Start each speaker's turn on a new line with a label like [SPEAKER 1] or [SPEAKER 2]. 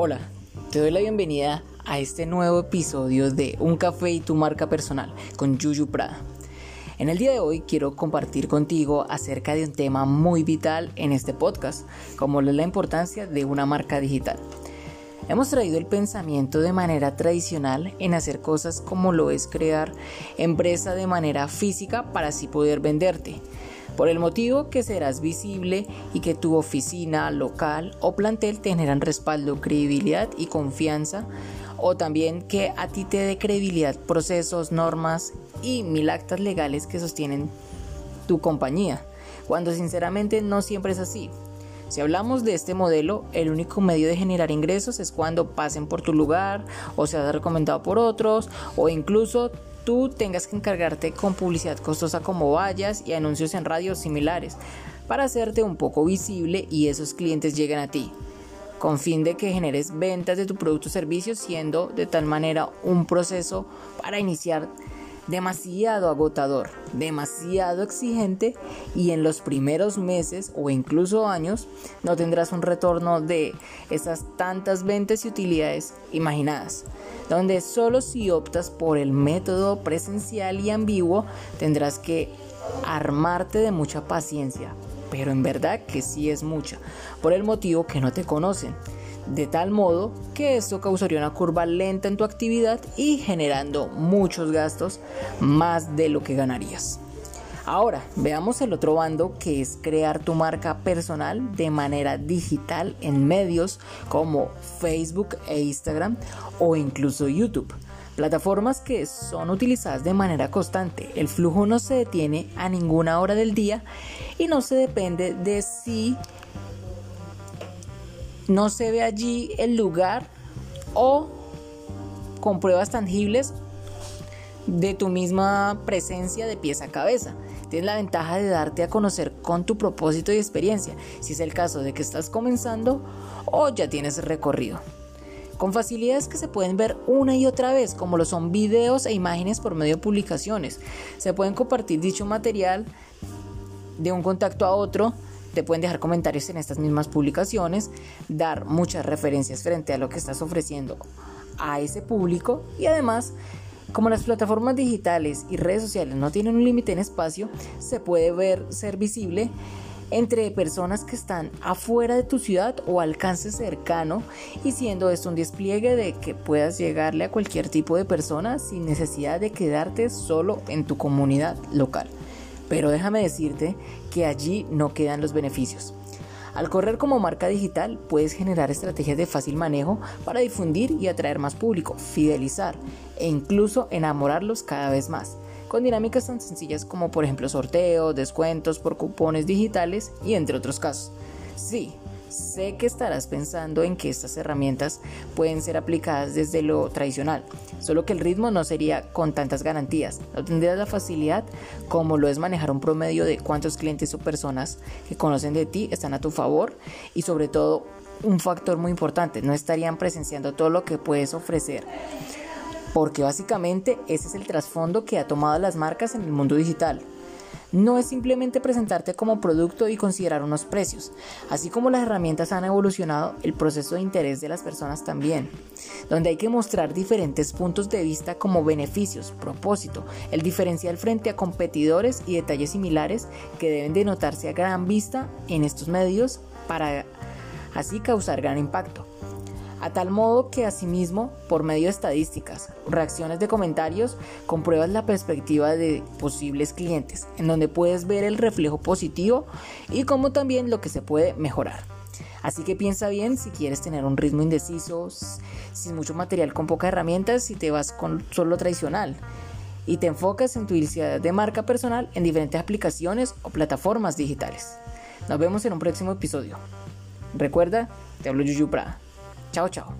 [SPEAKER 1] Hola, te doy la bienvenida a este nuevo episodio de Un café y tu marca personal con Yuyu Prada. En el día de hoy quiero compartir contigo acerca de un tema muy vital en este podcast, como es la importancia de una marca digital. Hemos traído el pensamiento de manera tradicional en hacer cosas como lo es crear empresa de manera física para así poder venderte por el motivo que serás visible y que tu oficina, local o plantel te generan respaldo, credibilidad y confianza, o también que a ti te dé credibilidad procesos, normas y mil actas legales que sostienen tu compañía, cuando sinceramente no siempre es así. Si hablamos de este modelo, el único medio de generar ingresos es cuando pasen por tu lugar o seas recomendado por otros o incluso tú tengas que encargarte con publicidad costosa como vallas y anuncios en radios similares para hacerte un poco visible y esos clientes lleguen a ti con fin de que generes ventas de tu producto o servicio siendo de tal manera un proceso para iniciar demasiado agotador, demasiado exigente y en los primeros meses o incluso años no tendrás un retorno de esas tantas ventas y utilidades imaginadas donde solo si optas por el método presencial y ambiguo tendrás que armarte de mucha paciencia, pero en verdad que sí es mucha, por el motivo que no te conocen, de tal modo que esto causaría una curva lenta en tu actividad y generando muchos gastos más de lo que ganarías. Ahora, veamos el otro bando que es crear tu marca personal de manera digital en medios como Facebook e Instagram o incluso YouTube. Plataformas que son utilizadas de manera constante. El flujo no se detiene a ninguna hora del día y no se depende de si no se ve allí el lugar o con pruebas tangibles de tu misma presencia de pies a cabeza. Tienes la ventaja de darte a conocer con tu propósito y experiencia, si es el caso de que estás comenzando o ya tienes recorrido. Con facilidades que se pueden ver una y otra vez, como lo son videos e imágenes por medio de publicaciones. Se pueden compartir dicho material de un contacto a otro, te pueden dejar comentarios en estas mismas publicaciones, dar muchas referencias frente a lo que estás ofreciendo a ese público y además como las plataformas digitales y redes sociales no tienen un límite en espacio, se puede ver ser visible entre personas que están afuera de tu ciudad o alcance cercano y siendo esto un despliegue de que puedas llegarle a cualquier tipo de persona sin necesidad de quedarte solo en tu comunidad local. Pero déjame decirte que allí no quedan los beneficios. Al correr como marca digital puedes generar estrategias de fácil manejo para difundir y atraer más público, fidelizar e incluso enamorarlos cada vez más, con dinámicas tan sencillas como por ejemplo sorteos, descuentos por cupones digitales y entre otros casos. Sí, Sé que estarás pensando en que estas herramientas pueden ser aplicadas desde lo tradicional, solo que el ritmo no sería con tantas garantías. No tendrías la facilidad como lo es manejar un promedio de cuántos clientes o personas que conocen de ti están a tu favor y sobre todo un factor muy importante, no estarían presenciando todo lo que puedes ofrecer. Porque básicamente ese es el trasfondo que ha tomado las marcas en el mundo digital no es simplemente presentarte como producto y considerar unos precios. Así como las herramientas han evolucionado, el proceso de interés de las personas también, donde hay que mostrar diferentes puntos de vista como beneficios, propósito, el diferencial frente a competidores y detalles similares que deben de notarse a gran vista en estos medios para así causar gran impacto a tal modo que asimismo, por medio de estadísticas, reacciones de comentarios, compruebas la perspectiva de posibles clientes, en donde puedes ver el reflejo positivo y como también lo que se puede mejorar. Así que piensa bien si quieres tener un ritmo indeciso, sin mucho material, con pocas herramientas, si te vas con solo tradicional y te enfocas en tu identidad de marca personal en diferentes aplicaciones o plataformas digitales. Nos vemos en un próximo episodio. Recuerda, te hablo Yuyu Prada. 搅搅